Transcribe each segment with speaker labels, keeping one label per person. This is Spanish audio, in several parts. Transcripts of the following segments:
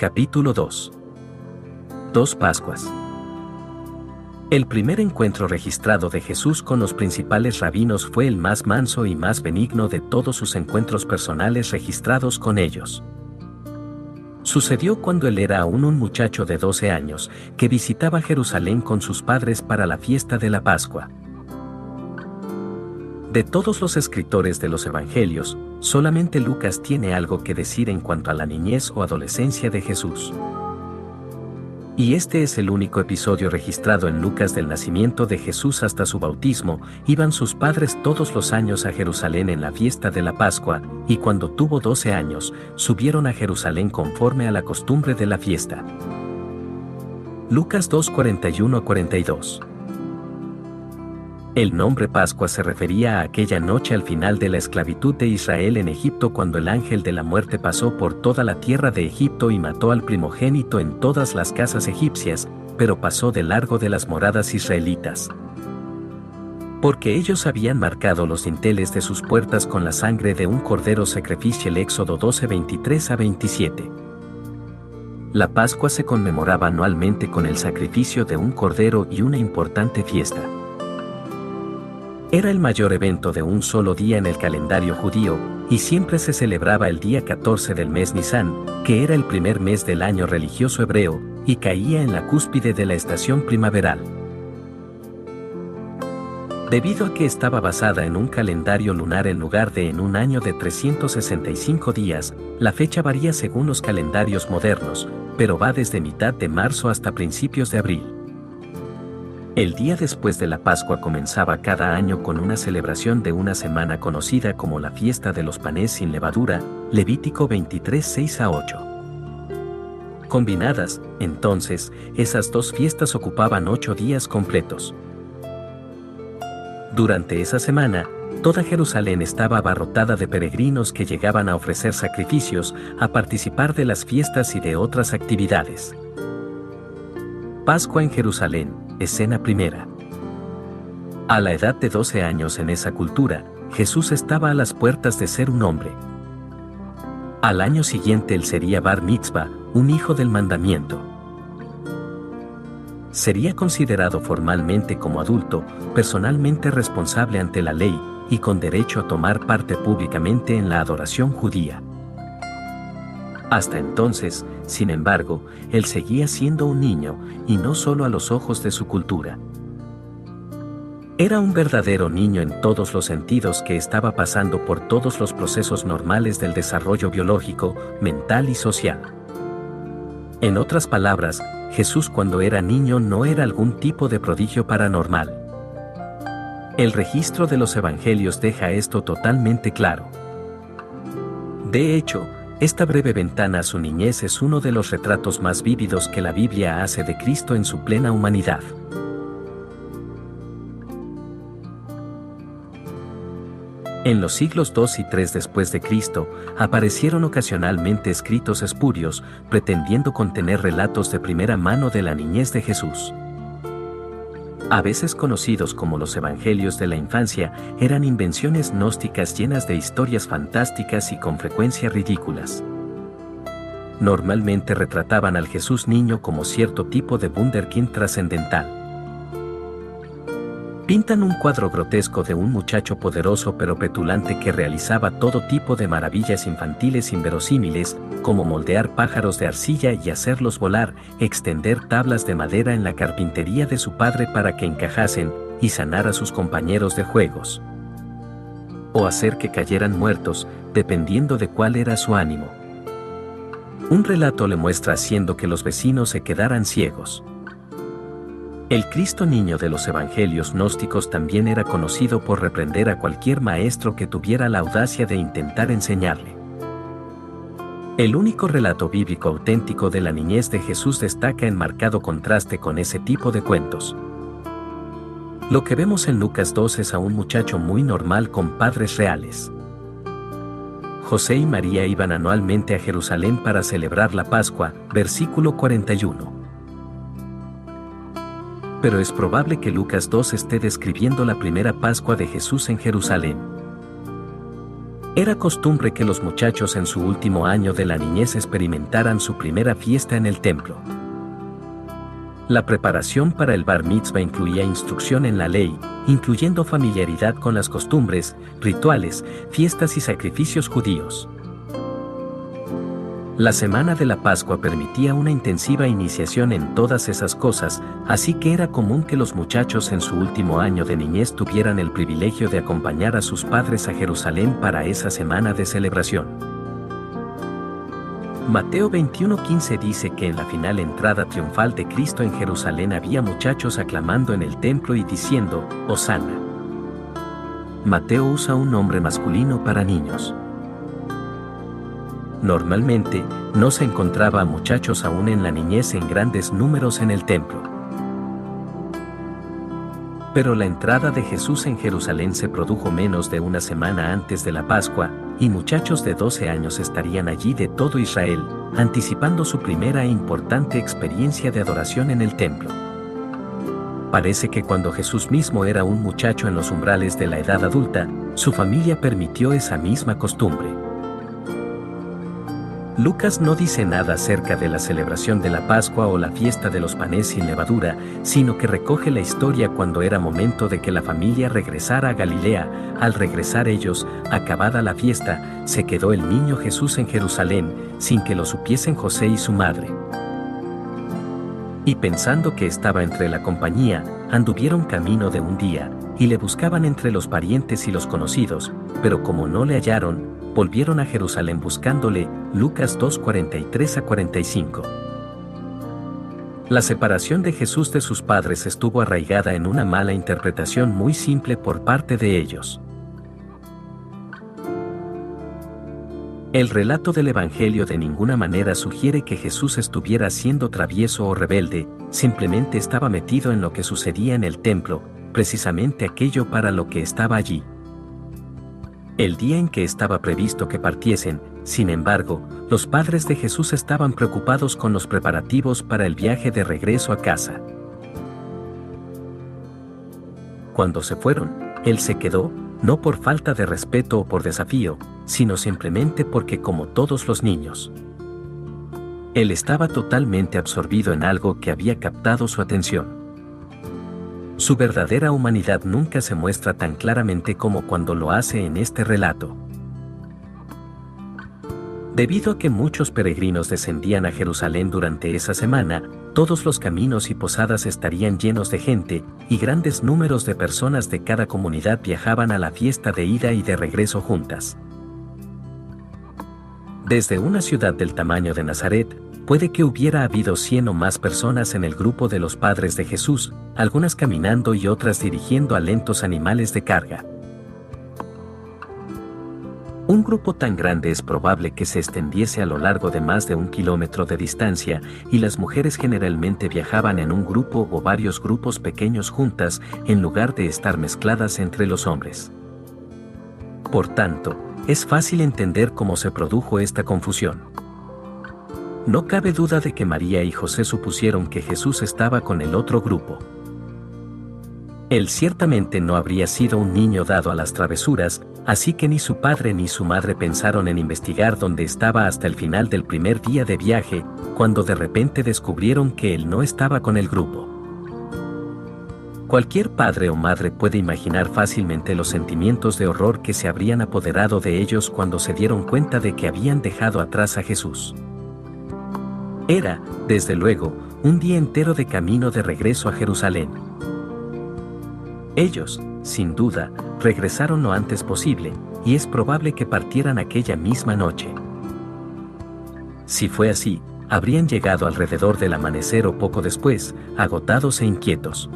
Speaker 1: Capítulo 2. Dos Pascuas. El primer encuentro registrado de Jesús con los principales rabinos fue el más manso y más benigno de todos sus encuentros personales registrados con ellos. Sucedió cuando él era aún un muchacho de 12 años, que visitaba Jerusalén con sus padres para la fiesta de la Pascua. De todos los escritores de los Evangelios, solamente Lucas tiene algo que decir en cuanto a la niñez o adolescencia de Jesús. Y este es el único episodio registrado en Lucas del nacimiento de Jesús hasta su bautismo, iban sus padres todos los años a Jerusalén en la fiesta de la Pascua, y cuando tuvo 12 años, subieron a Jerusalén conforme a la costumbre de la fiesta. Lucas 2:41-42 el nombre Pascua se refería a aquella noche al final de la esclavitud de Israel en Egipto cuando el ángel de la muerte pasó por toda la tierra de Egipto y mató al primogénito en todas las casas egipcias, pero pasó de largo de las moradas israelitas. Porque ellos habían marcado los dinteles de sus puertas con la sangre de un cordero sacrificio el Éxodo 12 23 a 27. La Pascua se conmemoraba anualmente con el sacrificio de un cordero y una importante fiesta. Era el mayor evento de un solo día en el calendario judío, y siempre se celebraba el día 14 del mes Nisan, que era el primer mes del año religioso hebreo, y caía en la cúspide de la estación primaveral. Debido a que estaba basada en un calendario lunar en lugar de en un año de 365 días, la fecha varía según los calendarios modernos, pero va desde mitad de marzo hasta principios de abril. El día después de la Pascua comenzaba cada año con una celebración de una semana conocida como la fiesta de los panes sin levadura, Levítico 23 6 a 8. Combinadas, entonces, esas dos fiestas ocupaban ocho días completos. Durante esa semana, toda Jerusalén estaba abarrotada de peregrinos que llegaban a ofrecer sacrificios, a participar de las fiestas y de otras actividades. Pascua en Jerusalén, escena primera. A la edad de 12 años en esa cultura, Jesús estaba a las puertas de ser un hombre. Al año siguiente él sería Bar Mitzvah, un hijo del mandamiento. Sería considerado formalmente como adulto, personalmente responsable ante la ley, y con derecho a tomar parte públicamente en la adoración judía. Hasta entonces, sin embargo, él seguía siendo un niño, y no solo a los ojos de su cultura. Era un verdadero niño en todos los sentidos que estaba pasando por todos los procesos normales del desarrollo biológico, mental y social. En otras palabras, Jesús cuando era niño no era algún tipo de prodigio paranormal. El registro de los evangelios deja esto totalmente claro. De hecho, esta breve ventana a su niñez es uno de los retratos más vívidos que la Biblia hace de Cristo en su plena humanidad. En los siglos II y III después de Cristo, aparecieron ocasionalmente escritos espurios, pretendiendo contener relatos de primera mano de la niñez de Jesús a veces conocidos como los Evangelios de la Infancia, eran invenciones gnósticas llenas de historias fantásticas y con frecuencia ridículas. Normalmente retrataban al Jesús niño como cierto tipo de wunderkind trascendental. Pintan un cuadro grotesco de un muchacho poderoso pero petulante que realizaba todo tipo de maravillas infantiles inverosímiles, como moldear pájaros de arcilla y hacerlos volar, extender tablas de madera en la carpintería de su padre para que encajasen, y sanar a sus compañeros de juegos. O hacer que cayeran muertos, dependiendo de cuál era su ánimo. Un relato le muestra haciendo que los vecinos se quedaran ciegos. El Cristo niño de los evangelios gnósticos también era conocido por reprender a cualquier maestro que tuviera la audacia de intentar enseñarle. El único relato bíblico auténtico de la niñez de Jesús destaca en marcado contraste con ese tipo de cuentos. Lo que vemos en Lucas 2 es a un muchacho muy normal con padres reales. José y María iban anualmente a Jerusalén para celebrar la Pascua, versículo 41 pero es probable que Lucas 2 esté describiendo la primera Pascua de Jesús en Jerusalén. Era costumbre que los muchachos en su último año de la niñez experimentaran su primera fiesta en el templo. La preparación para el bar mitzvah incluía instrucción en la ley, incluyendo familiaridad con las costumbres, rituales, fiestas y sacrificios judíos. La semana de la Pascua permitía una intensiva iniciación en todas esas cosas, así que era común que los muchachos en su último año de niñez tuvieran el privilegio de acompañar a sus padres a Jerusalén para esa semana de celebración. Mateo 21:15 dice que en la final entrada triunfal de Cristo en Jerusalén había muchachos aclamando en el templo y diciendo, Hosanna. Mateo usa un nombre masculino para niños. Normalmente, no se encontraba a muchachos aún en la niñez en grandes números en el templo. Pero la entrada de Jesús en Jerusalén se produjo menos de una semana antes de la Pascua, y muchachos de 12 años estarían allí de todo Israel, anticipando su primera e importante experiencia de adoración en el templo. Parece que cuando Jesús mismo era un muchacho en los umbrales de la edad adulta, su familia permitió esa misma costumbre. Lucas no dice nada acerca de la celebración de la Pascua o la fiesta de los panes sin levadura, sino que recoge la historia cuando era momento de que la familia regresara a Galilea. Al regresar ellos, acabada la fiesta, se quedó el niño Jesús en Jerusalén, sin que lo supiesen José y su madre. Y pensando que estaba entre la compañía, anduvieron camino de un día, y le buscaban entre los parientes y los conocidos, pero como no le hallaron, volvieron a Jerusalén buscándole, Lucas 2:43 a 45. La separación de Jesús de sus padres estuvo arraigada en una mala interpretación muy simple por parte de ellos. El relato del Evangelio de ninguna manera sugiere que Jesús estuviera siendo travieso o rebelde, simplemente estaba metido en lo que sucedía en el templo, precisamente aquello para lo que estaba allí. El día en que estaba previsto que partiesen, sin embargo, los padres de Jesús estaban preocupados con los preparativos para el viaje de regreso a casa. Cuando se fueron, él se quedó, no por falta de respeto o por desafío, sino simplemente porque como todos los niños. Él estaba totalmente absorbido en algo que había captado su atención. Su verdadera humanidad nunca se muestra tan claramente como cuando lo hace en este relato. Debido a que muchos peregrinos descendían a Jerusalén durante esa semana, todos los caminos y posadas estarían llenos de gente, y grandes números de personas de cada comunidad viajaban a la fiesta de ida y de regreso juntas. Desde una ciudad del tamaño de Nazaret, Puede que hubiera habido cien o más personas en el grupo de los padres de Jesús, algunas caminando y otras dirigiendo a lentos animales de carga. Un grupo tan grande es probable que se extendiese a lo largo de más de un kilómetro de distancia, y las mujeres generalmente viajaban en un grupo o varios grupos pequeños juntas, en lugar de estar mezcladas entre los hombres. Por tanto, es fácil entender cómo se produjo esta confusión. No cabe duda de que María y José supusieron que Jesús estaba con el otro grupo. Él ciertamente no habría sido un niño dado a las travesuras, así que ni su padre ni su madre pensaron en investigar dónde estaba hasta el final del primer día de viaje, cuando de repente descubrieron que él no estaba con el grupo. Cualquier padre o madre puede imaginar fácilmente los sentimientos de horror que se habrían apoderado de ellos cuando se dieron cuenta de que habían dejado atrás a Jesús. Era, desde luego, un día entero de camino de regreso a Jerusalén. Ellos, sin duda, regresaron lo antes posible, y es probable que partieran aquella misma noche. Si fue así, habrían llegado alrededor del amanecer o poco después, agotados e inquietos.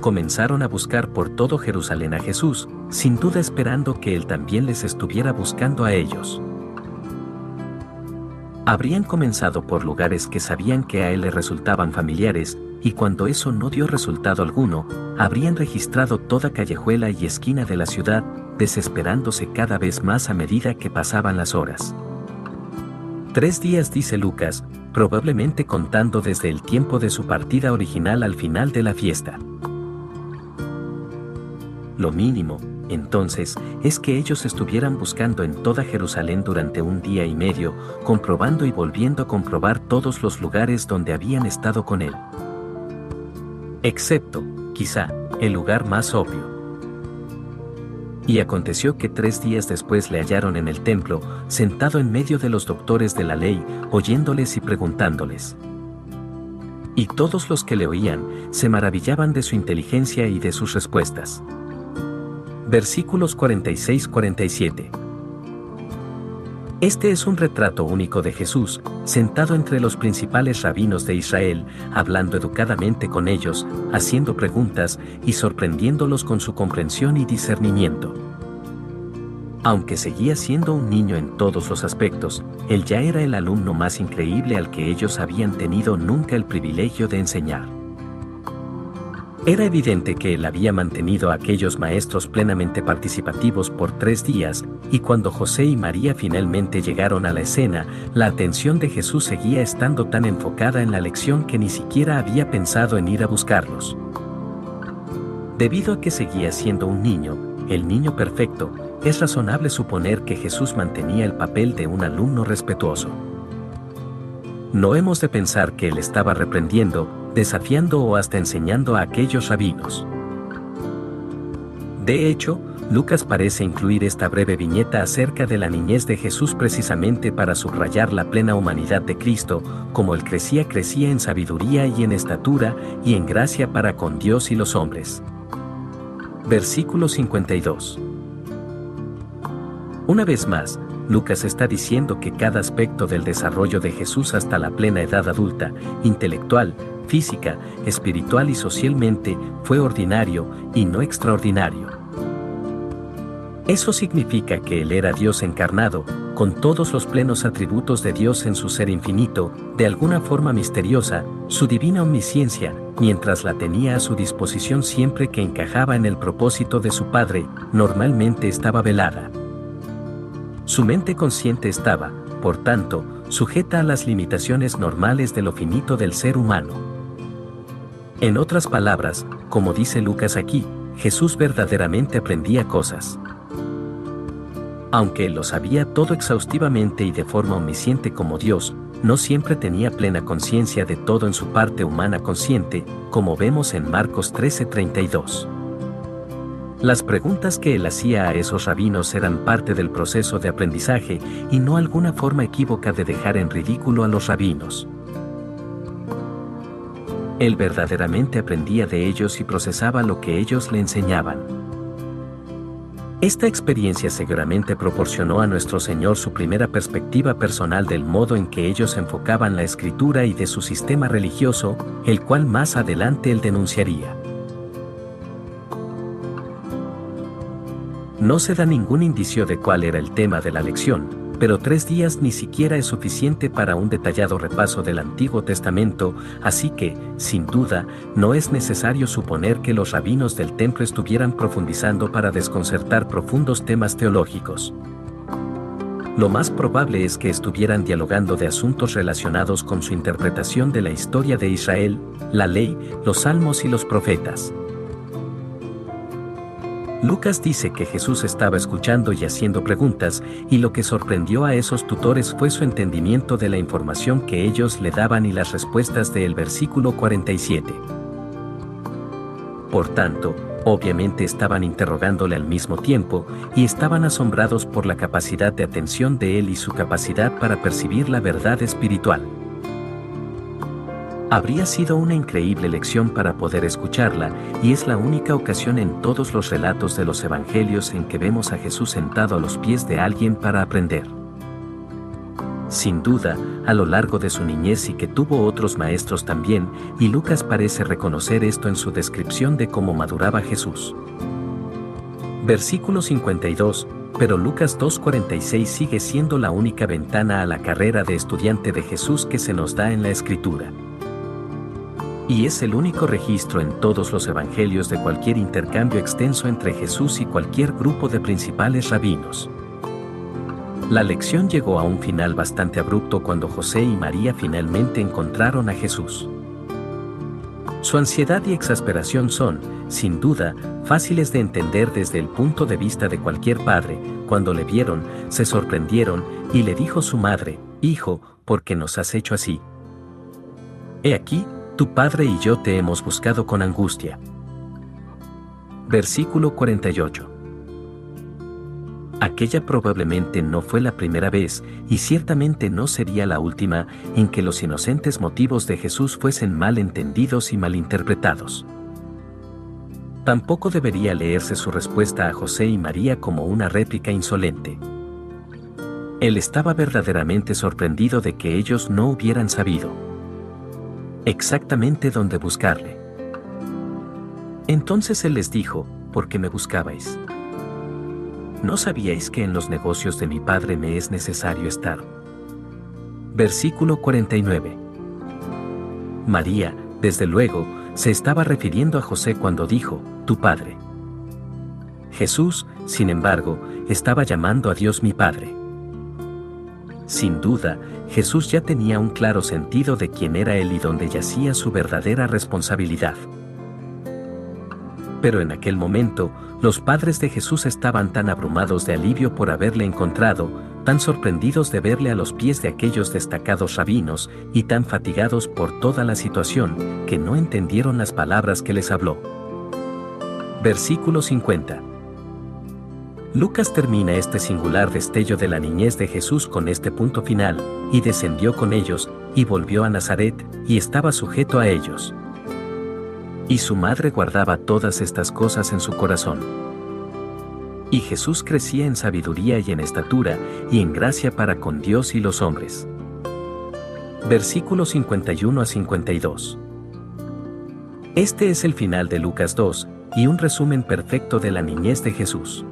Speaker 1: Comenzaron a buscar por todo Jerusalén a Jesús, sin duda esperando que Él también les estuviera buscando a ellos. Habrían comenzado por lugares que sabían que a él le resultaban familiares, y cuando eso no dio resultado alguno, habrían registrado toda callejuela y esquina de la ciudad, desesperándose cada vez más a medida que pasaban las horas. Tres días dice Lucas, probablemente contando desde el tiempo de su partida original al final de la fiesta. Lo mínimo, entonces es que ellos estuvieran buscando en toda Jerusalén durante un día y medio, comprobando y volviendo a comprobar todos los lugares donde habían estado con él. Excepto, quizá, el lugar más obvio. Y aconteció que tres días después le hallaron en el templo, sentado en medio de los doctores de la ley, oyéndoles y preguntándoles. Y todos los que le oían, se maravillaban de su inteligencia y de sus respuestas. Versículos 46-47. Este es un retrato único de Jesús, sentado entre los principales rabinos de Israel, hablando educadamente con ellos, haciendo preguntas y sorprendiéndolos con su comprensión y discernimiento. Aunque seguía siendo un niño en todos los aspectos, él ya era el alumno más increíble al que ellos habían tenido nunca el privilegio de enseñar. Era evidente que él había mantenido a aquellos maestros plenamente participativos por tres días, y cuando José y María finalmente llegaron a la escena, la atención de Jesús seguía estando tan enfocada en la lección que ni siquiera había pensado en ir a buscarlos. Debido a que seguía siendo un niño, el niño perfecto, es razonable suponer que Jesús mantenía el papel de un alumno respetuoso. No hemos de pensar que él estaba reprendiendo, desafiando o hasta enseñando a aquellos rabinos. De hecho, Lucas parece incluir esta breve viñeta acerca de la niñez de Jesús precisamente para subrayar la plena humanidad de Cristo, como él crecía crecía en sabiduría y en estatura y en gracia para con Dios y los hombres. Versículo 52. Una vez más, Lucas está diciendo que cada aspecto del desarrollo de Jesús hasta la plena edad adulta, intelectual, física, espiritual y socialmente, fue ordinario y no extraordinario. Eso significa que Él era Dios encarnado, con todos los plenos atributos de Dios en su ser infinito, de alguna forma misteriosa, su divina omnisciencia, mientras la tenía a su disposición siempre que encajaba en el propósito de su Padre, normalmente estaba velada. Su mente consciente estaba, por tanto, sujeta a las limitaciones normales de lo finito del ser humano. En otras palabras, como dice Lucas aquí, Jesús verdaderamente aprendía cosas. Aunque lo sabía todo exhaustivamente y de forma omnisciente como Dios, no siempre tenía plena conciencia de todo en su parte humana consciente, como vemos en Marcos 13:32. Las preguntas que él hacía a esos rabinos eran parte del proceso de aprendizaje y no alguna forma equívoca de dejar en ridículo a los rabinos. Él verdaderamente aprendía de ellos y procesaba lo que ellos le enseñaban. Esta experiencia seguramente proporcionó a nuestro Señor su primera perspectiva personal del modo en que ellos enfocaban la escritura y de su sistema religioso, el cual más adelante él denunciaría. No se da ningún indicio de cuál era el tema de la lección, pero tres días ni siquiera es suficiente para un detallado repaso del Antiguo Testamento, así que, sin duda, no es necesario suponer que los rabinos del templo estuvieran profundizando para desconcertar profundos temas teológicos. Lo más probable es que estuvieran dialogando de asuntos relacionados con su interpretación de la historia de Israel, la ley, los salmos y los profetas. Lucas dice que Jesús estaba escuchando y haciendo preguntas, y lo que sorprendió a esos tutores fue su entendimiento de la información que ellos le daban y las respuestas del versículo 47. Por tanto, obviamente estaban interrogándole al mismo tiempo, y estaban asombrados por la capacidad de atención de él y su capacidad para percibir la verdad espiritual. Habría sido una increíble lección para poder escucharla, y es la única ocasión en todos los relatos de los evangelios en que vemos a Jesús sentado a los pies de alguien para aprender. Sin duda, a lo largo de su niñez y que tuvo otros maestros también, y Lucas parece reconocer esto en su descripción de cómo maduraba Jesús. Versículo 52, pero Lucas 2.46 sigue siendo la única ventana a la carrera de estudiante de Jesús que se nos da en la Escritura y es el único registro en todos los evangelios de cualquier intercambio extenso entre Jesús y cualquier grupo de principales rabinos. La lección llegó a un final bastante abrupto cuando José y María finalmente encontraron a Jesús. Su ansiedad y exasperación son, sin duda, fáciles de entender desde el punto de vista de cualquier padre, cuando le vieron, se sorprendieron, y le dijo su madre, Hijo, ¿por qué nos has hecho así? He aquí, tu padre y yo te hemos buscado con angustia. Versículo 48. Aquella probablemente no fue la primera vez, y ciertamente no sería la última, en que los inocentes motivos de Jesús fuesen mal entendidos y malinterpretados. Tampoco debería leerse su respuesta a José y María como una réplica insolente. Él estaba verdaderamente sorprendido de que ellos no hubieran sabido exactamente dónde buscarle. Entonces él les dijo, ¿por qué me buscabais? ¿No sabíais que en los negocios de mi padre me es necesario estar? Versículo 49. María, desde luego, se estaba refiriendo a José cuando dijo, tu padre. Jesús, sin embargo, estaba llamando a Dios mi Padre. Sin duda, Jesús ya tenía un claro sentido de quién era Él y dónde yacía su verdadera responsabilidad. Pero en aquel momento, los padres de Jesús estaban tan abrumados de alivio por haberle encontrado, tan sorprendidos de verle a los pies de aquellos destacados rabinos, y tan fatigados por toda la situación, que no entendieron las palabras que les habló. Versículo 50. Lucas termina este singular destello de la niñez de Jesús con este punto final, y descendió con ellos, y volvió a Nazaret, y estaba sujeto a ellos. Y su madre guardaba todas estas cosas en su corazón. Y Jesús crecía en sabiduría y en estatura, y en gracia para con Dios y los hombres. Versículos 51 a 52. Este es el final de Lucas 2, y un resumen perfecto de la niñez de Jesús.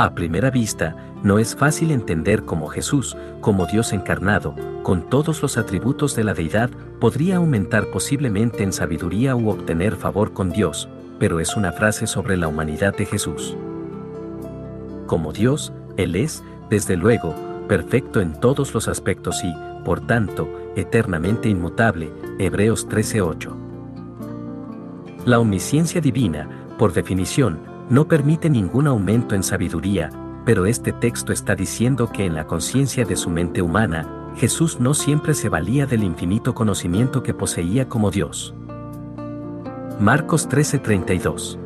Speaker 1: A primera vista, no es fácil entender cómo Jesús, como Dios encarnado, con todos los atributos de la deidad, podría aumentar posiblemente en sabiduría u obtener favor con Dios, pero es una frase sobre la humanidad de Jesús. Como Dios, Él es, desde luego, perfecto en todos los aspectos y, por tanto, eternamente inmutable. Hebreos 13:8. La omnisciencia divina, por definición, no permite ningún aumento en sabiduría, pero este texto está diciendo que en la conciencia de su mente humana, Jesús no siempre se valía del infinito conocimiento que poseía como Dios. Marcos 13:32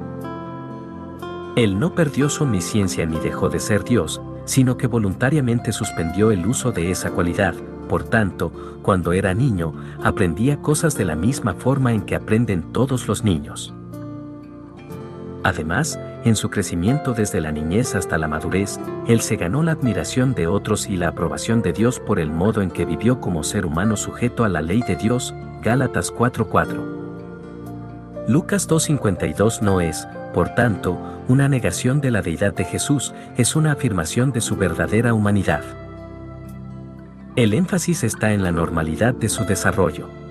Speaker 1: Él no perdió su omnisciencia ni dejó de ser Dios, sino que voluntariamente suspendió el uso de esa cualidad, por tanto, cuando era niño, aprendía cosas de la misma forma en que aprenden todos los niños. Además, en su crecimiento desde la niñez hasta la madurez, él se ganó la admiración de otros y la aprobación de Dios por el modo en que vivió como ser humano sujeto a la ley de Dios, Gálatas 4:4. Lucas 2:52 no es, por tanto, una negación de la deidad de Jesús, es una afirmación de su verdadera humanidad. El énfasis está en la normalidad de su desarrollo.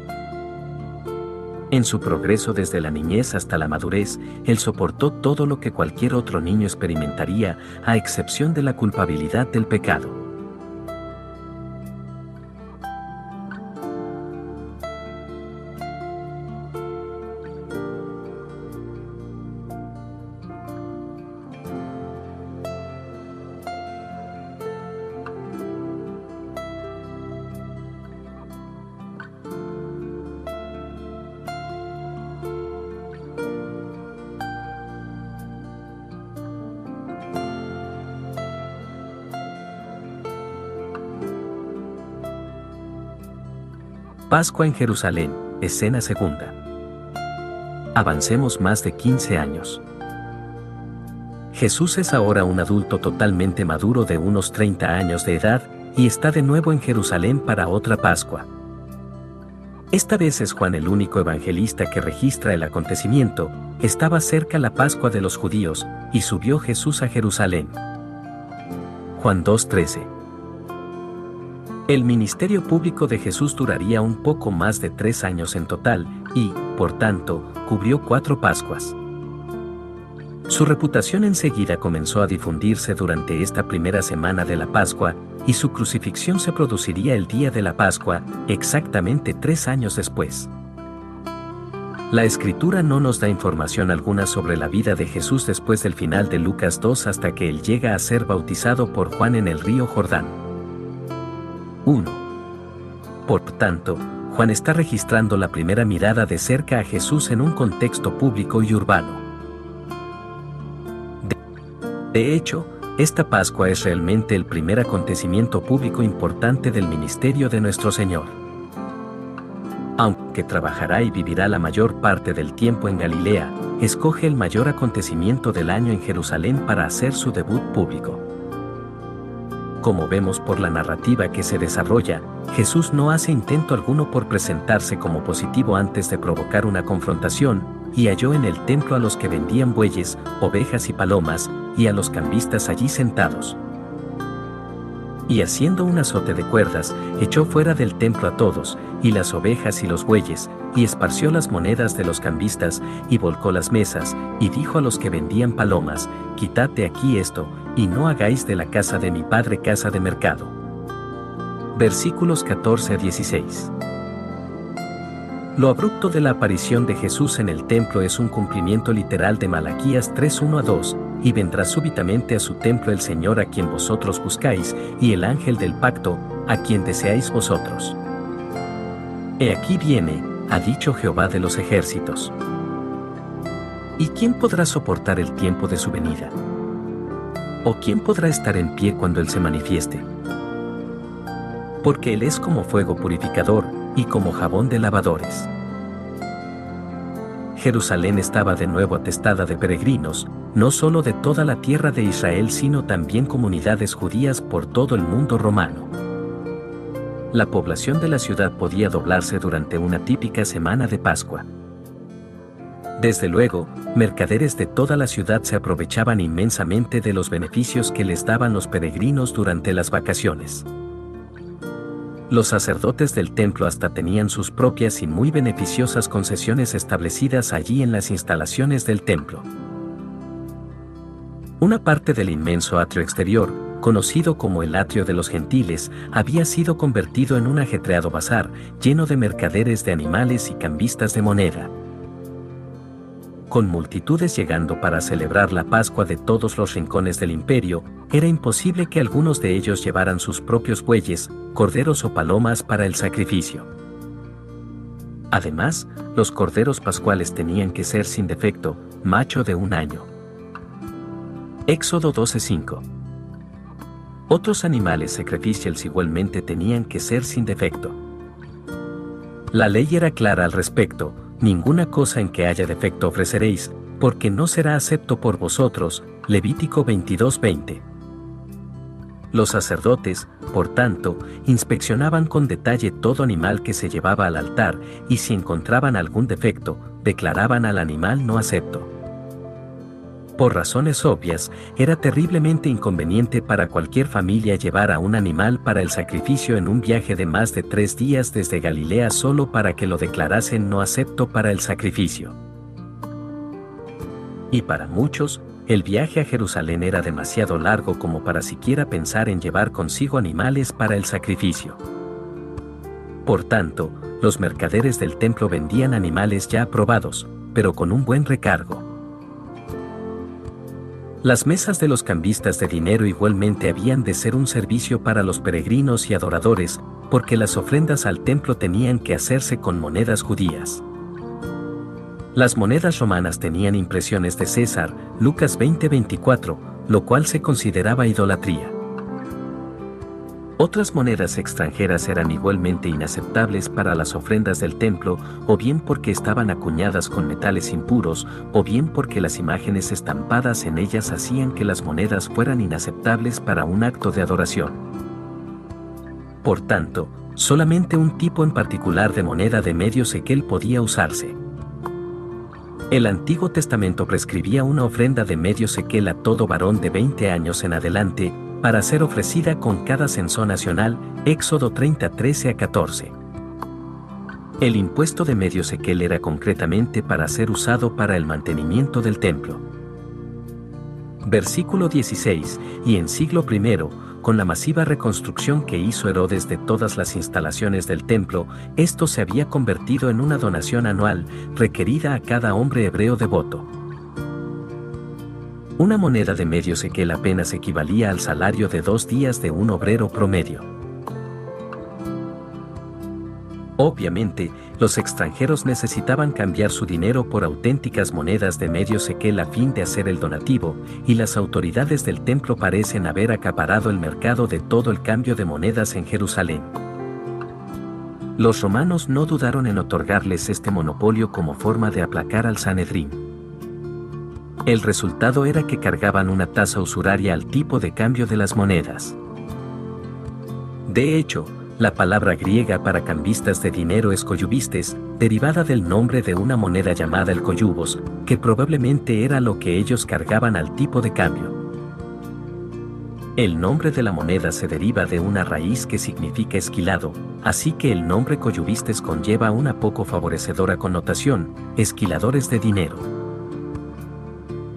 Speaker 1: En su progreso desde la niñez hasta la madurez, él soportó todo lo que cualquier otro niño experimentaría, a excepción de la culpabilidad del pecado. Pascua en Jerusalén, escena segunda. Avancemos más de 15 años. Jesús es ahora un adulto totalmente maduro de unos 30 años de edad y está de nuevo en Jerusalén para otra Pascua. Esta vez es Juan el único evangelista que registra el acontecimiento, estaba cerca la Pascua de los judíos, y subió Jesús a Jerusalén. Juan 2.13 el ministerio público de Jesús duraría un poco más de tres años en total, y, por tanto, cubrió cuatro Pascuas. Su reputación enseguida comenzó a difundirse durante esta primera semana de la Pascua, y su crucifixión se produciría el día de la Pascua, exactamente tres años después. La escritura no nos da información alguna sobre la vida de Jesús después del final de Lucas 2 hasta que él llega a ser bautizado por Juan en el río Jordán. 1. Por tanto, Juan está registrando la primera mirada de cerca a Jesús en un contexto público y urbano. De hecho, esta Pascua es realmente el primer acontecimiento público importante del ministerio de nuestro Señor aunque trabajará y vivirá la mayor parte del tiempo en Galilea, escoge el mayor acontecimiento del año en Jerusalén para hacer su debut público. Como vemos por la narrativa que se desarrolla, Jesús no hace intento alguno por presentarse como positivo antes de provocar una confrontación, y halló en el templo a los que vendían bueyes, ovejas y palomas, y a los cambistas allí sentados. Y haciendo un azote de cuerdas, echó fuera del templo a todos, y las ovejas y los bueyes, y esparció las monedas de los cambistas, y volcó las mesas, y dijo a los que vendían palomas, Quitad de aquí esto, y no hagáis de la casa de mi padre casa de mercado. Versículos 14 a 16. Lo abrupto de la aparición de Jesús en el templo es un cumplimiento literal de Malaquías 3.1 a 2, y vendrá súbitamente a su templo el Señor a quien vosotros buscáis, y el ángel del pacto, a quien deseáis vosotros. He aquí viene, ha dicho Jehová de los ejércitos. ¿Y quién podrá soportar el tiempo de su venida? ¿O quién podrá estar en pie cuando Él se manifieste? Porque Él es como fuego purificador, y como jabón de lavadores. Jerusalén estaba de nuevo atestada de peregrinos, no solo de toda la tierra de Israel, sino también comunidades judías por todo el mundo romano. La población de la ciudad podía doblarse durante una típica semana de Pascua. Desde luego, mercaderes de toda la ciudad se aprovechaban inmensamente de los beneficios que les daban los peregrinos durante las vacaciones. Los sacerdotes del templo hasta tenían sus propias y muy beneficiosas concesiones establecidas allí en las instalaciones del templo. Una parte del inmenso atrio exterior, conocido como el atrio de los gentiles, había sido convertido en un ajetreado bazar, lleno de mercaderes de animales y cambistas de moneda. Con multitudes llegando para celebrar la Pascua de todos los rincones del imperio, era imposible que algunos de ellos llevaran sus propios bueyes, corderos o palomas para el sacrificio. Además, los corderos pascuales tenían que ser sin defecto, macho de un año. Éxodo 12:5 Otros animales sacrificiales igualmente tenían que ser sin defecto. La ley era clara al respecto, ninguna cosa en que haya defecto ofreceréis, porque no será acepto por vosotros. Levítico 22:20. Los sacerdotes, por tanto, inspeccionaban con detalle todo animal que se llevaba al altar, y si encontraban algún defecto, declaraban al animal no acepto. Por razones obvias, era terriblemente inconveniente para cualquier familia llevar a un animal para el sacrificio en un viaje de más de tres días desde Galilea solo para que lo declarasen no acepto para el sacrificio. Y para muchos, el viaje a Jerusalén era demasiado largo como para siquiera pensar en llevar consigo animales para el sacrificio. Por tanto, los mercaderes del templo vendían animales ya aprobados, pero con un buen recargo. Las mesas de los cambistas de dinero igualmente habían de ser un servicio para los peregrinos y adoradores, porque las ofrendas al templo tenían que hacerse con monedas judías. Las monedas romanas tenían impresiones de César, Lucas 20:24, lo cual se consideraba idolatría. Otras monedas extranjeras eran igualmente inaceptables para las ofrendas del templo, o bien porque estaban acuñadas con metales impuros, o bien porque las imágenes estampadas en ellas hacían que las monedas fueran inaceptables para un acto de adoración. Por tanto, solamente un tipo en particular de moneda de medio sequel podía usarse. El Antiguo Testamento prescribía una ofrenda de medio sequel a todo varón de 20 años en adelante, para ser ofrecida con cada censo nacional, Éxodo 30 13 a 14. El impuesto de medio sequel era concretamente para ser usado para el mantenimiento del templo. Versículo 16, y en siglo I, con la masiva reconstrucción que hizo Herodes de todas las instalaciones del templo, esto se había convertido en una donación anual requerida a cada hombre hebreo devoto. Una moneda de medio sequel apenas equivalía al salario de dos días de un obrero promedio. Obviamente, los extranjeros necesitaban cambiar su dinero por auténticas monedas de medio sequel a fin de hacer el donativo, y las autoridades del templo parecen haber acaparado el mercado de todo el cambio de monedas en Jerusalén. Los romanos no dudaron en otorgarles este monopolio como forma de aplacar al Sanedrín. El resultado era que cargaban una tasa usuraria al tipo de cambio de las monedas. De hecho, la palabra griega para cambistas de dinero es coyubistes, derivada del nombre de una moneda llamada el coyubos, que probablemente era lo que ellos cargaban al tipo de cambio. El nombre de la moneda se deriva de una raíz que significa esquilado, así que el nombre coyubistes conlleva una poco favorecedora connotación, esquiladores de dinero.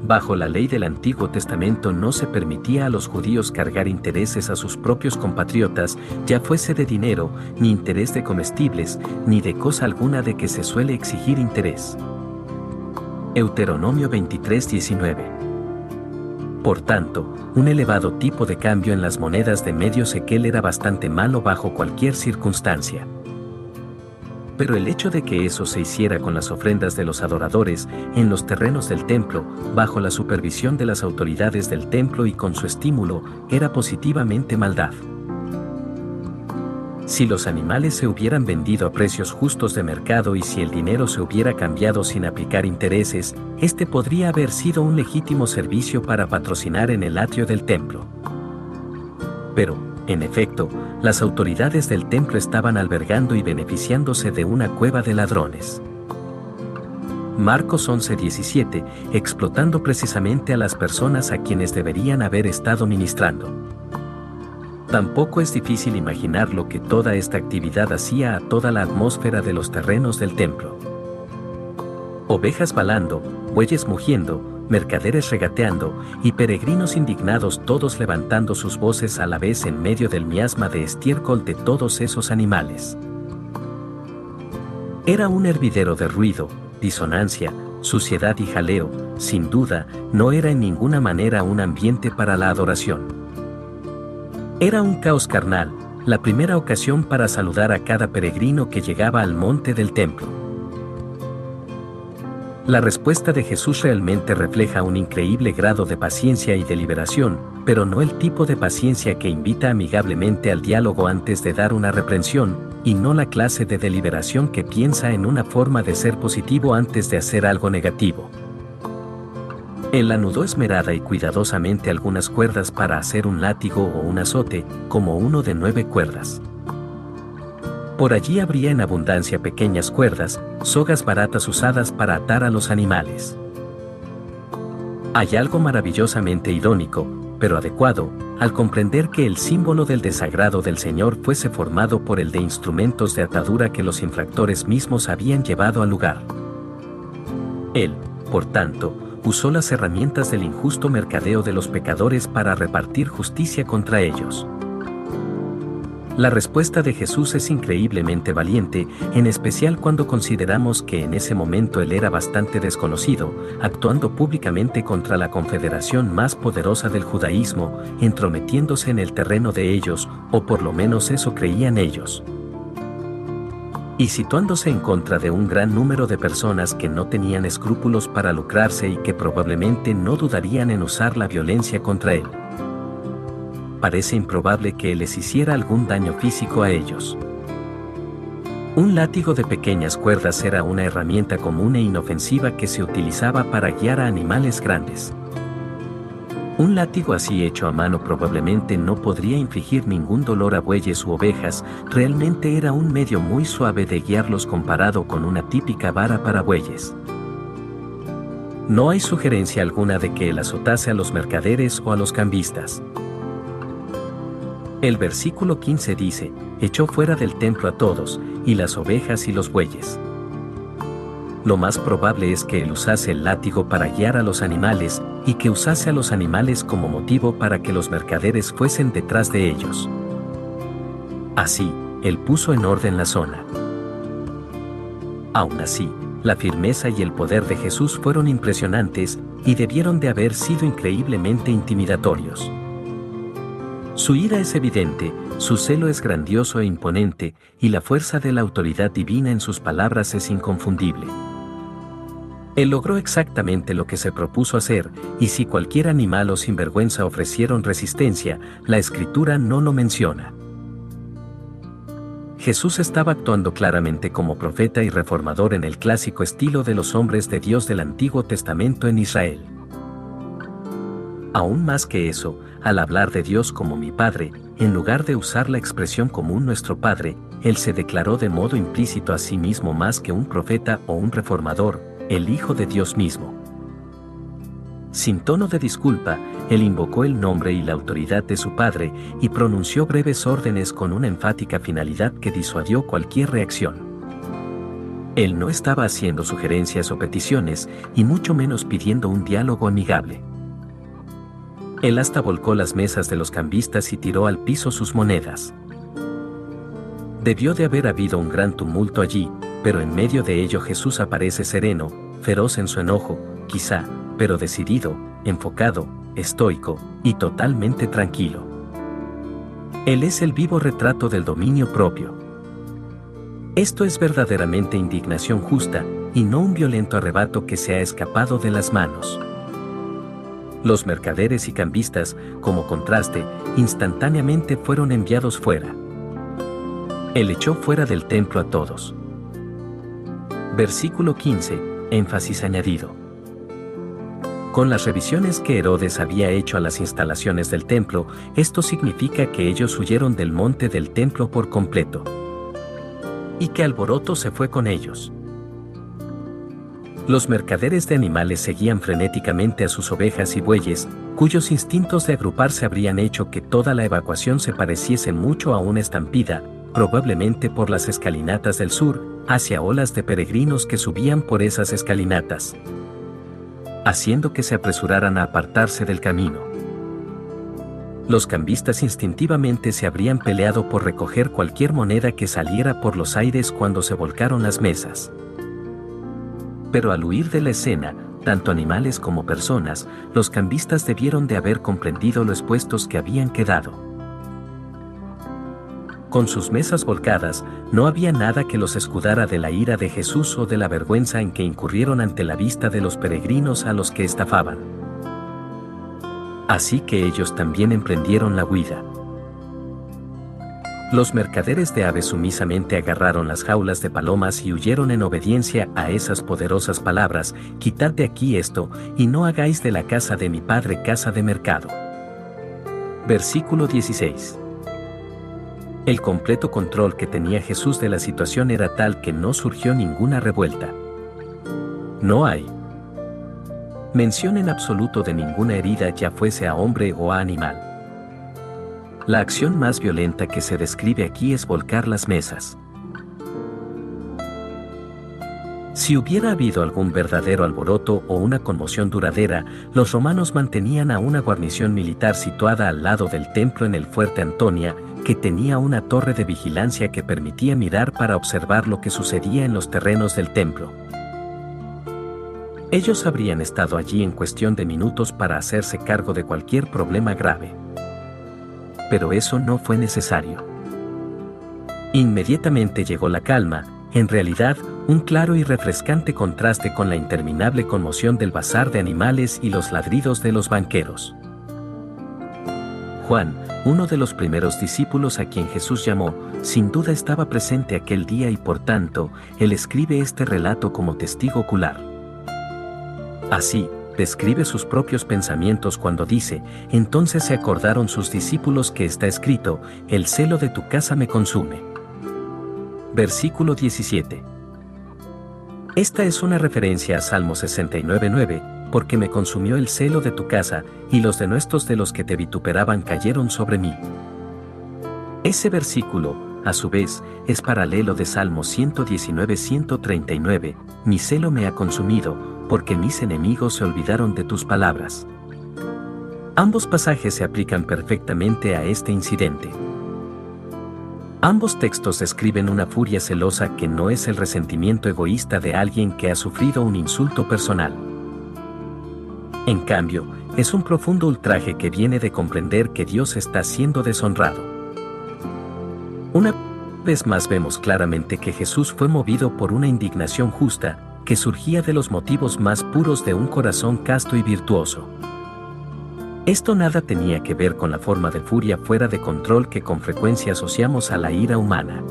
Speaker 1: Bajo la ley del Antiguo Testamento no se permitía a los judíos cargar intereses a sus propios compatriotas, ya fuese de dinero, ni interés de comestibles, ni de cosa alguna de que se suele exigir interés. Euteronomio 23:19 Por tanto, un elevado tipo de cambio en las monedas de medio sequel era bastante malo bajo cualquier circunstancia. Pero el hecho de que eso se hiciera con las ofrendas de los adoradores en los terrenos del templo, bajo la supervisión de las autoridades del templo y con su estímulo, era positivamente maldad. Si los animales se hubieran vendido a precios justos de mercado y si el dinero se hubiera cambiado sin aplicar intereses, este podría haber sido un legítimo servicio para patrocinar en el atrio del templo. Pero, en efecto, las autoridades del templo estaban albergando y beneficiándose de una cueva de ladrones. Marcos 11:17, explotando precisamente a las personas a quienes deberían haber estado ministrando. Tampoco es difícil imaginar lo que toda esta actividad hacía a toda la atmósfera de los terrenos del templo. Ovejas balando, bueyes mugiendo, mercaderes regateando, y peregrinos indignados todos levantando sus voces a la vez en medio del miasma de estiércol de todos esos animales. Era un hervidero de ruido, disonancia, suciedad y jaleo, sin duda, no era en ninguna manera un ambiente para la adoración. Era un caos carnal, la primera ocasión para saludar a cada peregrino que llegaba al monte del templo. La respuesta de Jesús realmente refleja un increíble grado de paciencia y deliberación, pero no el tipo de paciencia que invita amigablemente al diálogo antes de dar una reprensión, y no la clase de deliberación que piensa en una forma de ser positivo antes de hacer algo negativo. Él anudó esmerada y cuidadosamente algunas cuerdas para hacer un látigo o un azote, como uno de nueve cuerdas. Por allí habría en abundancia pequeñas cuerdas, sogas baratas usadas para atar a los animales. Hay algo maravillosamente irónico, pero adecuado, al comprender que el símbolo del desagrado del Señor fuese formado por el de instrumentos de atadura que los infractores mismos habían llevado al lugar. Él, por tanto, usó las herramientas del injusto mercadeo de los pecadores para repartir justicia contra ellos. La respuesta de Jesús es increíblemente valiente, en especial cuando consideramos que en ese momento él era bastante desconocido, actuando públicamente contra la confederación más poderosa del judaísmo, entrometiéndose en el terreno de ellos, o por lo menos eso creían ellos. Y situándose en contra de un gran número de personas que no tenían escrúpulos para lucrarse y que probablemente no dudarían en usar la violencia contra él parece improbable que les hiciera algún daño físico a ellos. Un látigo de pequeñas cuerdas era una herramienta común e inofensiva que se utilizaba para guiar a animales grandes. Un látigo así hecho a mano probablemente no podría infligir ningún dolor a bueyes u ovejas, realmente era un medio muy suave de guiarlos comparado con una típica vara para bueyes. No hay sugerencia alguna de que él azotase a los mercaderes o a los cambistas. El versículo 15 dice, echó fuera del templo a todos, y las ovejas y los bueyes. lo más probable es que él usase el látigo para guiar a los animales y que usase a los animales como motivo para que los mercaderes fuesen detrás de ellos. Así, él puso en orden la zona. Aún así, la firmeza y el poder de Jesús fueron impresionantes y debieron de haber sido increíblemente intimidatorios. Su ira es evidente, su celo es grandioso e imponente, y la fuerza de la autoridad divina en sus palabras es inconfundible. Él logró exactamente lo que se propuso hacer, y si cualquier animal o sinvergüenza ofrecieron resistencia, la escritura no lo menciona. Jesús estaba actuando claramente como profeta y reformador en el clásico estilo de los hombres de Dios del Antiguo Testamento en Israel. Aún más que eso, al hablar de Dios como mi Padre, en lugar de usar la expresión común nuestro Padre, Él se declaró de modo implícito a sí mismo más que un profeta o un reformador, el Hijo de Dios mismo. Sin tono de disculpa, él invocó el nombre y la autoridad de su padre y pronunció breves órdenes con una enfática finalidad que disuadió cualquier reacción. Él no estaba haciendo sugerencias o peticiones, y mucho menos pidiendo un diálogo amigable. Él hasta volcó las mesas de los cambistas y tiró al piso sus monedas. Debió de haber habido un gran tumulto allí, pero en medio de ello Jesús aparece sereno, feroz en su enojo, quizá, pero decidido, enfocado, estoico y totalmente tranquilo. Él es el vivo retrato del dominio propio. Esto es verdaderamente indignación justa y no un violento arrebato que se ha escapado de las manos. Los mercaderes y cambistas, como contraste, instantáneamente fueron enviados fuera. Él echó fuera del templo a todos. Versículo 15, énfasis añadido. Con las revisiones que Herodes había hecho a las instalaciones del templo, esto significa que ellos huyeron del monte del templo por completo. Y que Alboroto se fue con ellos. Los mercaderes de animales seguían frenéticamente a sus ovejas y bueyes, cuyos instintos de agruparse habrían hecho que toda la evacuación se pareciese mucho a una estampida, probablemente por las escalinatas del sur, hacia olas de peregrinos que subían por esas escalinatas haciendo que se apresuraran a apartarse del camino. Los cambistas instintivamente se habrían peleado por recoger cualquier moneda que saliera por los aires cuando se volcaron las mesas. Pero al huir de la escena, tanto animales como personas, los cambistas debieron de haber comprendido los puestos que habían quedado. Con sus mesas volcadas, no había nada que los escudara de la ira de Jesús o de la vergüenza en que incurrieron ante la vista de los peregrinos a los que estafaban. Así que ellos también emprendieron la huida. Los mercaderes de aves sumisamente agarraron las jaulas de palomas y huyeron en obediencia a esas poderosas palabras, quitad de aquí esto, y no hagáis de la casa de mi padre casa de mercado. Versículo 16. El completo control que tenía Jesús de la situación era tal que no surgió ninguna revuelta. No hay mención en absoluto de ninguna herida ya fuese a hombre o a animal. La acción más violenta que se describe aquí es volcar las mesas. Si hubiera habido algún verdadero alboroto o una conmoción duradera, los romanos mantenían a una guarnición militar situada al lado del templo en el fuerte Antonia, que tenía una torre de vigilancia que permitía mirar para observar lo que sucedía en los terrenos del templo. Ellos habrían estado allí en cuestión de minutos para hacerse cargo de cualquier problema grave. Pero eso no fue necesario. Inmediatamente llegó la calma, en realidad, un claro y refrescante contraste con la interminable conmoción del bazar de animales y los ladridos de los banqueros. Juan, uno de los primeros discípulos a quien Jesús llamó, sin duda estaba presente aquel día y por tanto, él escribe este relato como testigo ocular. Así, describe sus propios pensamientos cuando dice, entonces se acordaron sus discípulos que está escrito, el celo de tu casa me consume. Versículo 17. Esta es una referencia a Salmo 69.9, porque me consumió el celo de tu casa, y los denuestos de los que te vituperaban cayeron sobre mí. Ese versículo, a su vez, es paralelo de Salmo 119-139, mi celo me ha consumido, porque mis enemigos se olvidaron de tus palabras. Ambos pasajes se aplican perfectamente a este incidente. Ambos textos describen una furia celosa que no es el resentimiento egoísta de alguien que ha sufrido un insulto personal. En cambio, es un profundo ultraje que viene de comprender que Dios está siendo deshonrado. Una vez más vemos claramente que Jesús fue movido por una indignación justa, que surgía de los motivos más puros de un corazón casto y virtuoso. Esto nada tenía que ver con la forma de furia fuera de control que con frecuencia asociamos a la ira humana.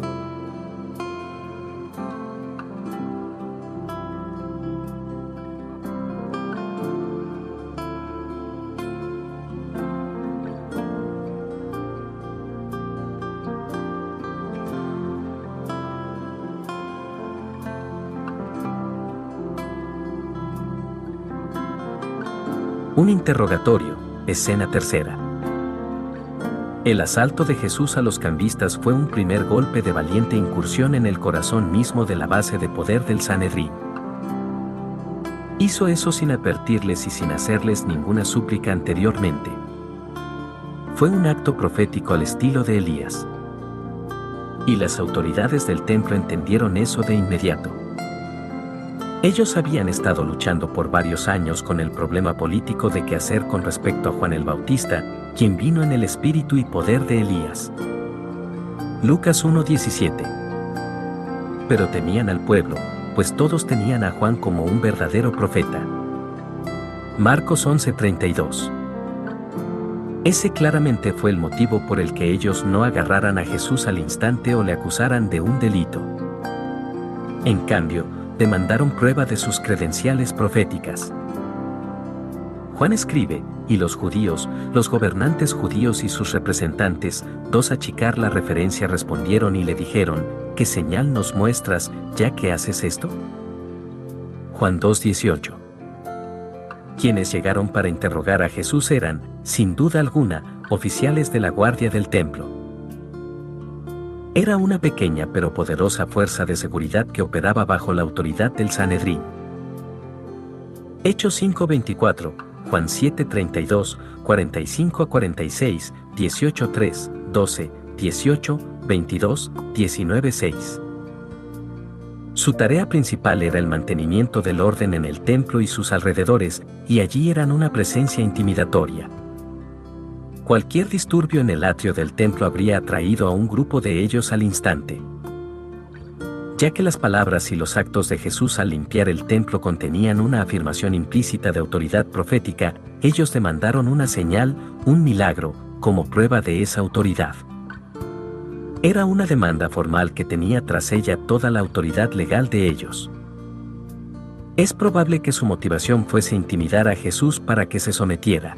Speaker 1: Un interrogatorio, Escena tercera. El asalto de Jesús a los cambistas fue un primer golpe de valiente incursión en el corazón mismo de la base de poder del Sanedrín. Hizo eso sin advertirles y sin hacerles ninguna súplica anteriormente. Fue un acto profético al estilo de Elías. Y las autoridades del templo entendieron eso de inmediato. Ellos habían estado luchando por varios años con el problema político de qué hacer con respecto a Juan el Bautista, quien vino en el espíritu y poder de Elías. Lucas 1:17 Pero temían al pueblo, pues todos tenían a Juan como un verdadero profeta. Marcos 11:32 Ese claramente fue el motivo por el que ellos no agarraran a Jesús al instante o le acusaran de un delito. En cambio, demandaron prueba de sus credenciales proféticas. Juan escribe, y los judíos, los gobernantes judíos y sus representantes, dos achicar la referencia respondieron y le dijeron, ¿qué señal nos muestras, ya que haces esto? Juan 2.18 Quienes llegaron para interrogar a Jesús eran, sin duda alguna, oficiales de la guardia del templo. Era una pequeña pero poderosa fuerza de seguridad que operaba bajo la autoridad del Sanedrín. Hechos 5:24, Juan 7:32, 45 a 46, 18:3, 12, 18, 22, 19:6. Su tarea principal era el mantenimiento del orden en el templo y sus alrededores, y allí eran una presencia intimidatoria. Cualquier disturbio en el atrio del templo habría atraído a un grupo de ellos al instante. Ya que las palabras y los actos de Jesús al limpiar el templo contenían una afirmación implícita de autoridad profética, ellos demandaron una señal, un milagro, como prueba de esa autoridad. Era una demanda formal que tenía tras ella toda la autoridad legal de ellos. Es probable que su motivación fuese intimidar a Jesús para que se sometiera.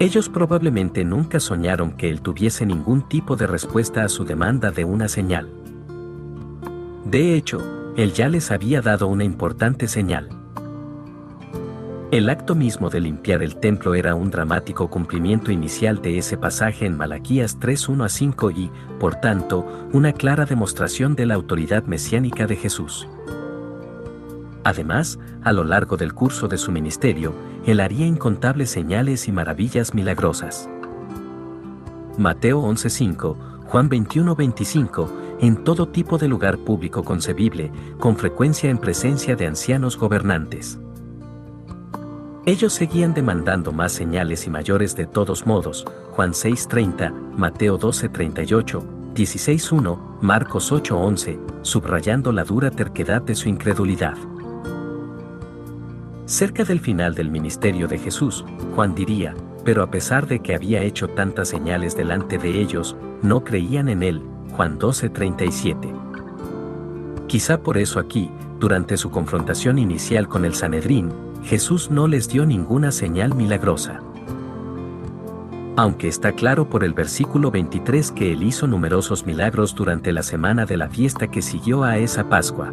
Speaker 1: Ellos probablemente nunca soñaron que él tuviese ningún tipo de respuesta a su demanda de una señal. De hecho, él ya les había dado una importante señal. El acto mismo de limpiar el templo era un dramático cumplimiento inicial de ese pasaje en Malaquías 3.1 a 5 y, por tanto, una clara demostración de la autoridad mesiánica de Jesús. Además, a lo largo del curso de su ministerio, él haría incontables señales y maravillas milagrosas. Mateo 11:5, Juan 21:25, en todo tipo de lugar público concebible, con frecuencia en presencia de ancianos gobernantes. Ellos seguían demandando más señales y mayores de todos modos, Juan 6:30, Mateo 12:38, 16:1, Marcos 8:11, subrayando la dura terquedad de su incredulidad. Cerca del final del ministerio de Jesús, Juan diría, pero a pesar de que había hecho tantas señales delante de ellos, no creían en él, Juan 12:37. Quizá por eso aquí, durante su confrontación inicial con el Sanedrín, Jesús no les dio ninguna señal milagrosa. Aunque está claro por el versículo 23 que él hizo numerosos milagros durante la semana de la fiesta que siguió a esa Pascua.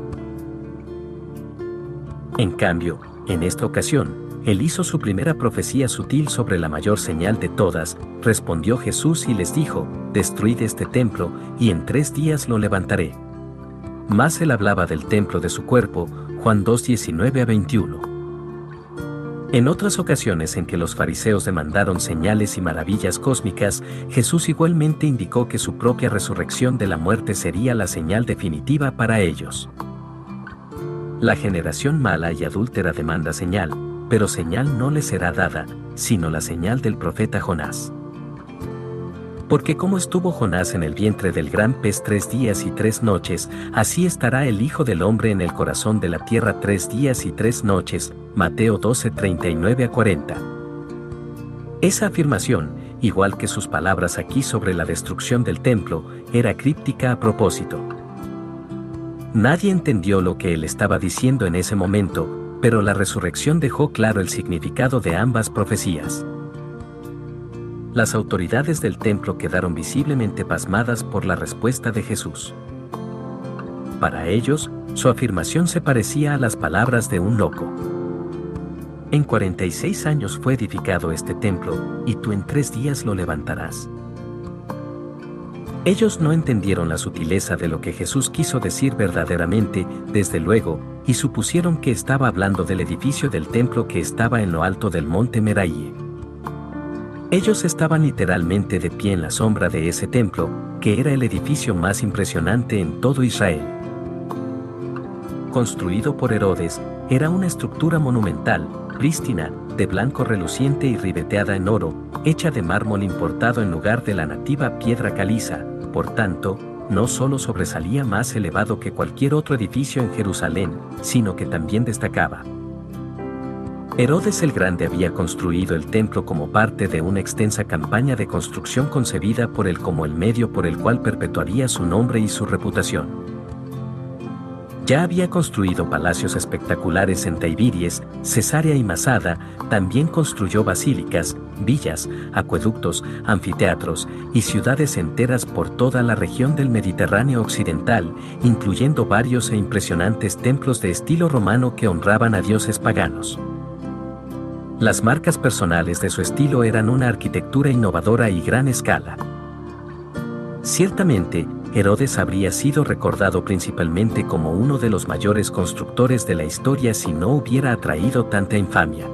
Speaker 1: En cambio, en esta ocasión, él hizo su primera profecía sutil sobre la mayor señal de todas, respondió Jesús y les dijo, destruid este templo, y en tres días lo levantaré. Más él hablaba del templo de su cuerpo, Juan 2, 19 a 21. En otras ocasiones en que los fariseos demandaron señales y maravillas cósmicas, Jesús igualmente indicó que su propia resurrección de la muerte sería la señal definitiva para ellos. La generación mala y adúltera demanda señal, pero señal no le será dada, sino la señal del profeta Jonás. Porque como estuvo Jonás en el vientre del gran pez tres días y tres noches, así estará el Hijo del Hombre en el corazón de la tierra tres días y tres noches. Mateo 12, 39 a 40. Esa afirmación, igual que sus palabras aquí sobre la destrucción del templo, era críptica a propósito. Nadie entendió lo que él estaba diciendo en ese momento, pero la resurrección dejó claro el significado de ambas profecías. Las autoridades del templo quedaron visiblemente pasmadas por la respuesta de Jesús. Para ellos, su afirmación se parecía a las palabras de un loco. En 46 años fue edificado este templo, y tú en tres días lo levantarás. Ellos no entendieron la sutileza de lo que Jesús quiso decir verdaderamente, desde luego, y supusieron que estaba hablando del edificio del templo que estaba en lo alto del monte Meraí. Ellos estaban literalmente de pie en la sombra de ese templo, que era el edificio más impresionante en todo Israel. Construido por Herodes, era una estructura monumental, prístina, de blanco reluciente y ribeteada en oro, hecha de mármol importado en lugar de la nativa piedra caliza, por tanto, no solo sobresalía más elevado que cualquier otro edificio en Jerusalén, sino que también destacaba. Herodes el Grande había construido el templo como parte de una extensa campaña de construcción concebida por él como el medio por el cual perpetuaría su nombre y su reputación. Ya había construido palacios espectaculares en Taibiries, Cesarea y Masada, también construyó basílicas, villas, acueductos, anfiteatros y ciudades enteras por toda la región del Mediterráneo occidental, incluyendo varios e impresionantes templos de estilo romano que honraban a dioses paganos. Las marcas personales de su estilo eran una arquitectura innovadora y gran escala. Ciertamente, Herodes habría sido recordado principalmente como uno de los mayores constructores de la historia si no hubiera atraído tanta infamia.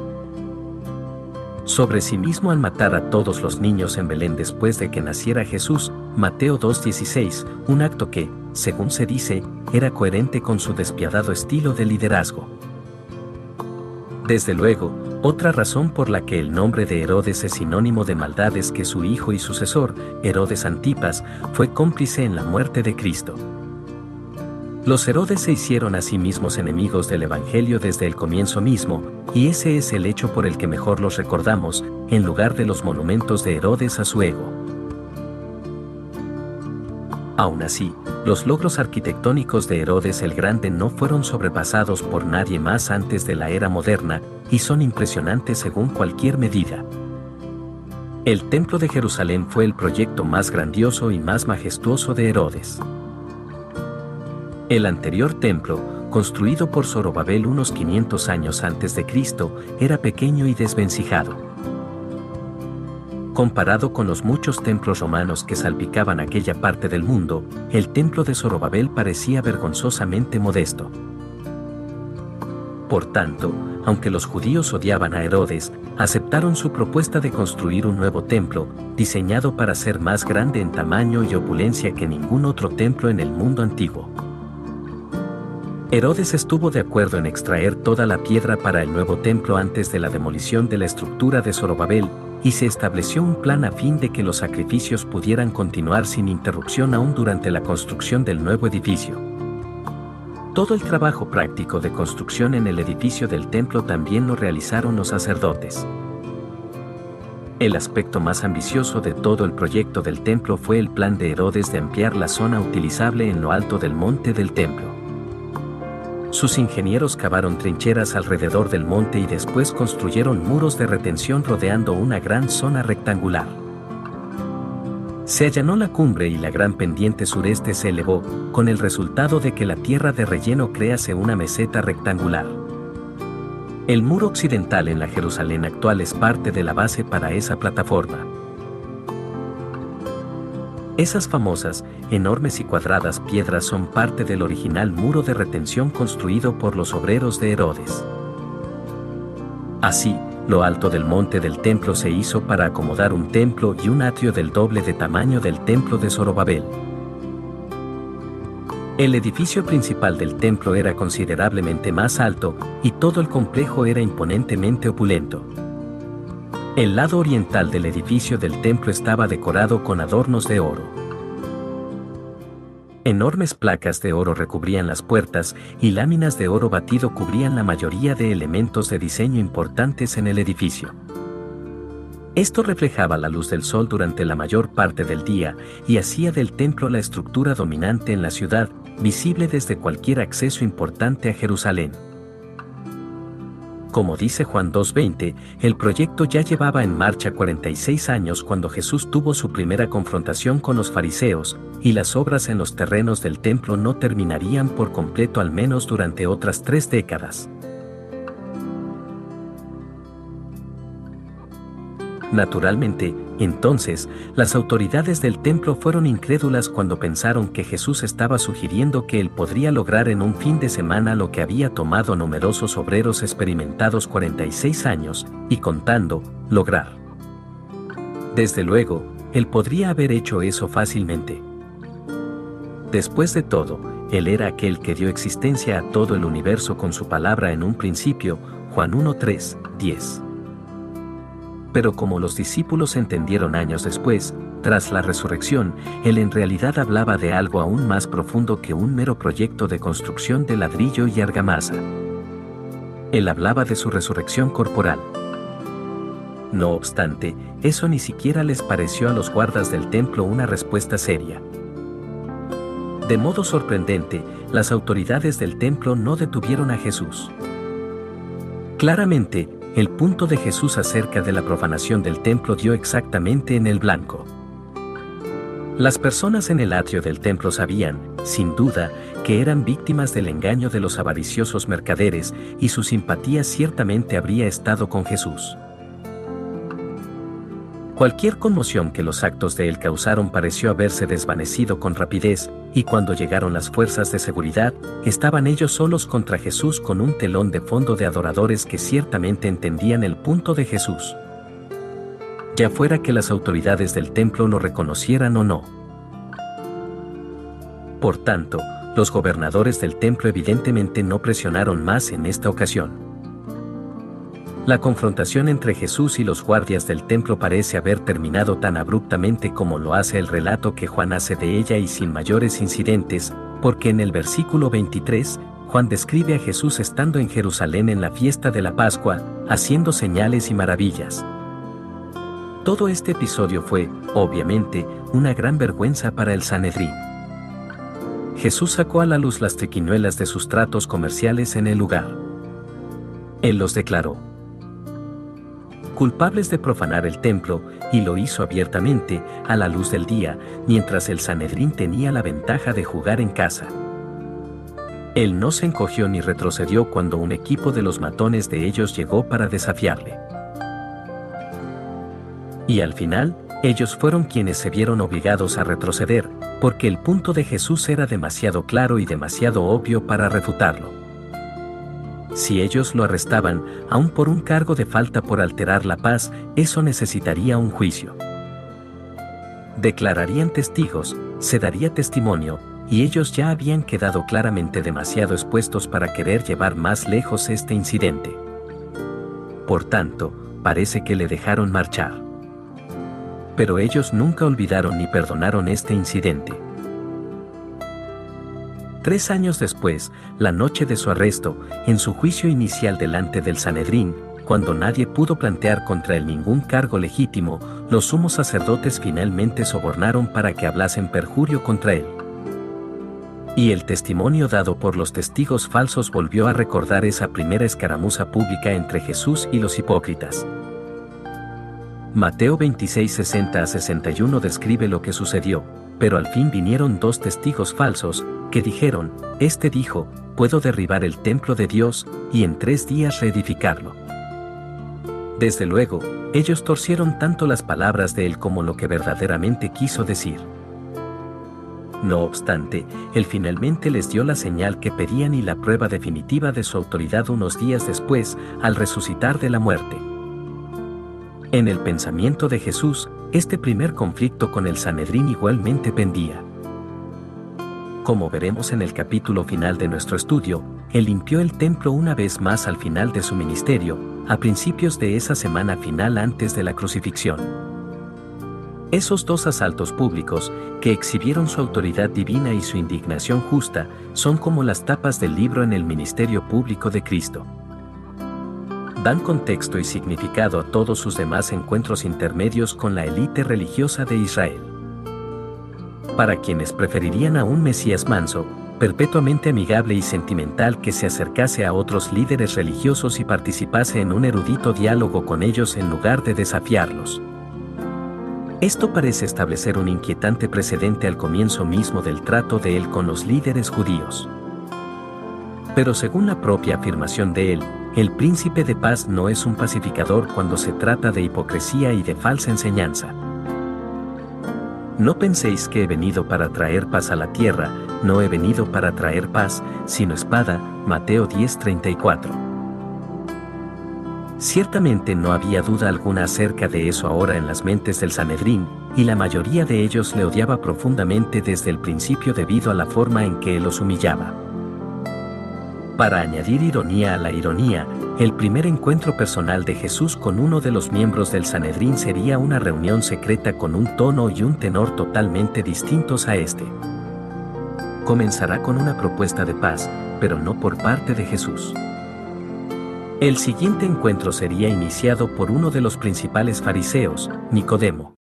Speaker 1: Sobre sí mismo al matar a todos los niños en Belén después de que naciera Jesús, Mateo 2.16, un acto que, según se dice, era coherente con su despiadado estilo de liderazgo. Desde luego, otra razón por la que el nombre de Herodes es sinónimo de maldad es que su hijo y sucesor, Herodes Antipas, fue cómplice en la muerte de Cristo. Los Herodes se hicieron a sí mismos enemigos del Evangelio desde el comienzo mismo, y ese es el hecho por el que mejor los recordamos, en lugar de los monumentos de Herodes a su ego. Aún así, los logros arquitectónicos de Herodes el Grande no fueron sobrepasados por nadie más antes de la era moderna, y son impresionantes según cualquier medida. El Templo de Jerusalén fue el proyecto más grandioso y más majestuoso de Herodes. El anterior templo, construido por Zorobabel unos 500 años antes de Cristo, era pequeño y desvencijado. Comparado con los muchos templos romanos que salpicaban aquella parte del mundo, el templo de Zorobabel parecía vergonzosamente modesto. Por tanto, aunque los judíos odiaban a Herodes, aceptaron su propuesta de construir un nuevo templo, diseñado para ser más grande en tamaño y opulencia que ningún otro templo en el mundo antiguo. Herodes estuvo de acuerdo en extraer toda la piedra para el nuevo templo antes de la demolición de la estructura de Zorobabel, y se estableció un plan a fin de que los sacrificios pudieran continuar sin interrupción aún durante la construcción del nuevo edificio. Todo el trabajo práctico de construcción en el edificio del templo también lo realizaron los sacerdotes. El aspecto más ambicioso de todo el proyecto del templo fue el plan de Herodes de ampliar la zona utilizable en lo alto del monte del templo. Sus ingenieros cavaron trincheras alrededor del monte y después construyeron muros de retención rodeando una gran zona rectangular. Se allanó la cumbre y la gran pendiente sureste se elevó, con el resultado de que la tierra de relleno crease una meseta rectangular. El muro occidental en la Jerusalén actual es parte de la base para esa plataforma. Esas famosas, enormes y cuadradas piedras son parte del original muro de retención construido por los obreros de Herodes. Así, lo alto del monte del templo se hizo para acomodar un templo y un atrio del doble de tamaño del templo de Zorobabel. El edificio principal del templo era considerablemente más alto y todo el complejo era imponentemente opulento. El lado oriental del edificio del templo estaba decorado con adornos de oro. Enormes placas de oro recubrían las puertas y láminas de oro batido cubrían la mayoría de elementos de diseño importantes en el edificio. Esto reflejaba la luz del sol durante la mayor parte del día y hacía del templo la estructura dominante en la ciudad, visible desde cualquier acceso importante a Jerusalén. Como dice Juan 2.20, el proyecto ya llevaba en marcha 46 años cuando Jesús tuvo su primera confrontación con los fariseos, y las obras en los terrenos del templo no terminarían por completo al menos durante otras tres décadas. Naturalmente, entonces, las autoridades del templo fueron incrédulas cuando pensaron que Jesús estaba sugiriendo que él podría lograr en un fin de semana lo que había tomado numerosos obreros experimentados 46 años, y contando, lograr. Desde luego, él podría haber hecho eso fácilmente. Después de todo, él era aquel que dio existencia a todo el universo con su palabra en un principio, Juan 1.3, 10 pero como los discípulos entendieron años después, tras la resurrección, él en realidad hablaba de algo aún más profundo que un mero proyecto de construcción de ladrillo y argamasa. Él hablaba de su resurrección corporal. No obstante, eso ni siquiera les pareció a los guardas del templo una respuesta seria. De modo sorprendente, las autoridades del templo no detuvieron a Jesús. Claramente, el punto de Jesús acerca de la profanación del templo dio exactamente en el blanco. Las personas en el atrio del templo sabían, sin duda, que eran víctimas del engaño de los avariciosos mercaderes y su simpatía ciertamente habría estado con Jesús. Cualquier conmoción que los actos de él causaron pareció haberse desvanecido con rapidez, y cuando llegaron las fuerzas de seguridad, estaban ellos solos contra Jesús con un telón de fondo de adoradores que ciertamente entendían el punto de Jesús. Ya fuera que las autoridades del templo lo reconocieran o no. Por tanto, los gobernadores del templo evidentemente no presionaron más en esta ocasión. La confrontación entre Jesús y los guardias del templo parece haber terminado tan abruptamente como lo hace el relato que Juan hace de ella y sin mayores incidentes, porque en el versículo 23, Juan describe a Jesús estando en Jerusalén en la fiesta de la Pascua, haciendo señales y maravillas. Todo este episodio fue, obviamente, una gran vergüenza para el Sanedrín. Jesús sacó a la luz las triquiñuelas de sus tratos comerciales en el lugar. Él los declaró culpables de profanar el templo, y lo hizo abiertamente, a la luz del día, mientras el Sanedrín tenía la ventaja de jugar en casa. Él no se encogió ni retrocedió cuando un equipo de los matones de ellos llegó para desafiarle. Y al final, ellos fueron quienes se vieron obligados a retroceder, porque el punto de Jesús era demasiado claro y demasiado obvio para refutarlo. Si ellos lo arrestaban, aun por un cargo de falta por alterar la paz, eso necesitaría un juicio. Declararían testigos, se daría testimonio, y ellos ya habían quedado claramente demasiado expuestos para querer llevar más lejos este incidente. Por tanto, parece que le dejaron marchar. Pero ellos nunca olvidaron ni perdonaron este incidente. Tres años después, la noche de su arresto, en su juicio inicial delante del Sanedrín, cuando nadie pudo plantear contra él ningún cargo legítimo, los sumos sacerdotes finalmente sobornaron para que hablasen perjurio contra él. Y el testimonio dado por los testigos falsos volvió a recordar esa primera escaramuza pública entre Jesús y los hipócritas. Mateo 26 60 a 61 describe lo que sucedió, pero al fin vinieron dos testigos falsos, que dijeron, Este dijo, puedo derribar el templo de Dios y en tres días reedificarlo. Desde luego, ellos torcieron tanto las palabras de él como lo que verdaderamente quiso decir. No obstante, él finalmente les dio la señal que pedían y la prueba definitiva de su autoridad unos días después, al resucitar de la muerte. En el pensamiento de Jesús, este primer conflicto con el Sanedrín igualmente pendía. Como veremos en el capítulo final de nuestro estudio, él limpió el templo una vez más al final de su ministerio, a principios de esa semana final antes de la crucifixión. Esos dos asaltos públicos, que exhibieron su autoridad divina y su indignación justa, son como las tapas del libro en el ministerio público de Cristo. Dan contexto y significado a todos sus demás encuentros intermedios con la élite religiosa de Israel. Para quienes preferirían a un Mesías manso, perpetuamente amigable y sentimental que se acercase a otros líderes religiosos y participase en un erudito diálogo con ellos en lugar de desafiarlos. Esto parece establecer un inquietante precedente al comienzo mismo del trato de él con los líderes judíos. Pero según la propia afirmación de él, el príncipe de paz no es un pacificador cuando se trata de hipocresía y de falsa enseñanza. No penséis que he venido para traer paz a la tierra, no he venido para traer paz, sino espada. Mateo 10:34. Ciertamente no había duda alguna acerca de eso ahora en las mentes del Sanedrín, y la mayoría de ellos le odiaba profundamente desde el principio debido a la forma en que los humillaba. Para añadir ironía a la ironía, el primer encuentro personal de Jesús con uno de los miembros del Sanedrín sería una reunión secreta con un tono y un tenor totalmente distintos a este. Comenzará con una propuesta de paz, pero no por parte de Jesús. El siguiente encuentro sería iniciado por uno de los principales fariseos, Nicodemo.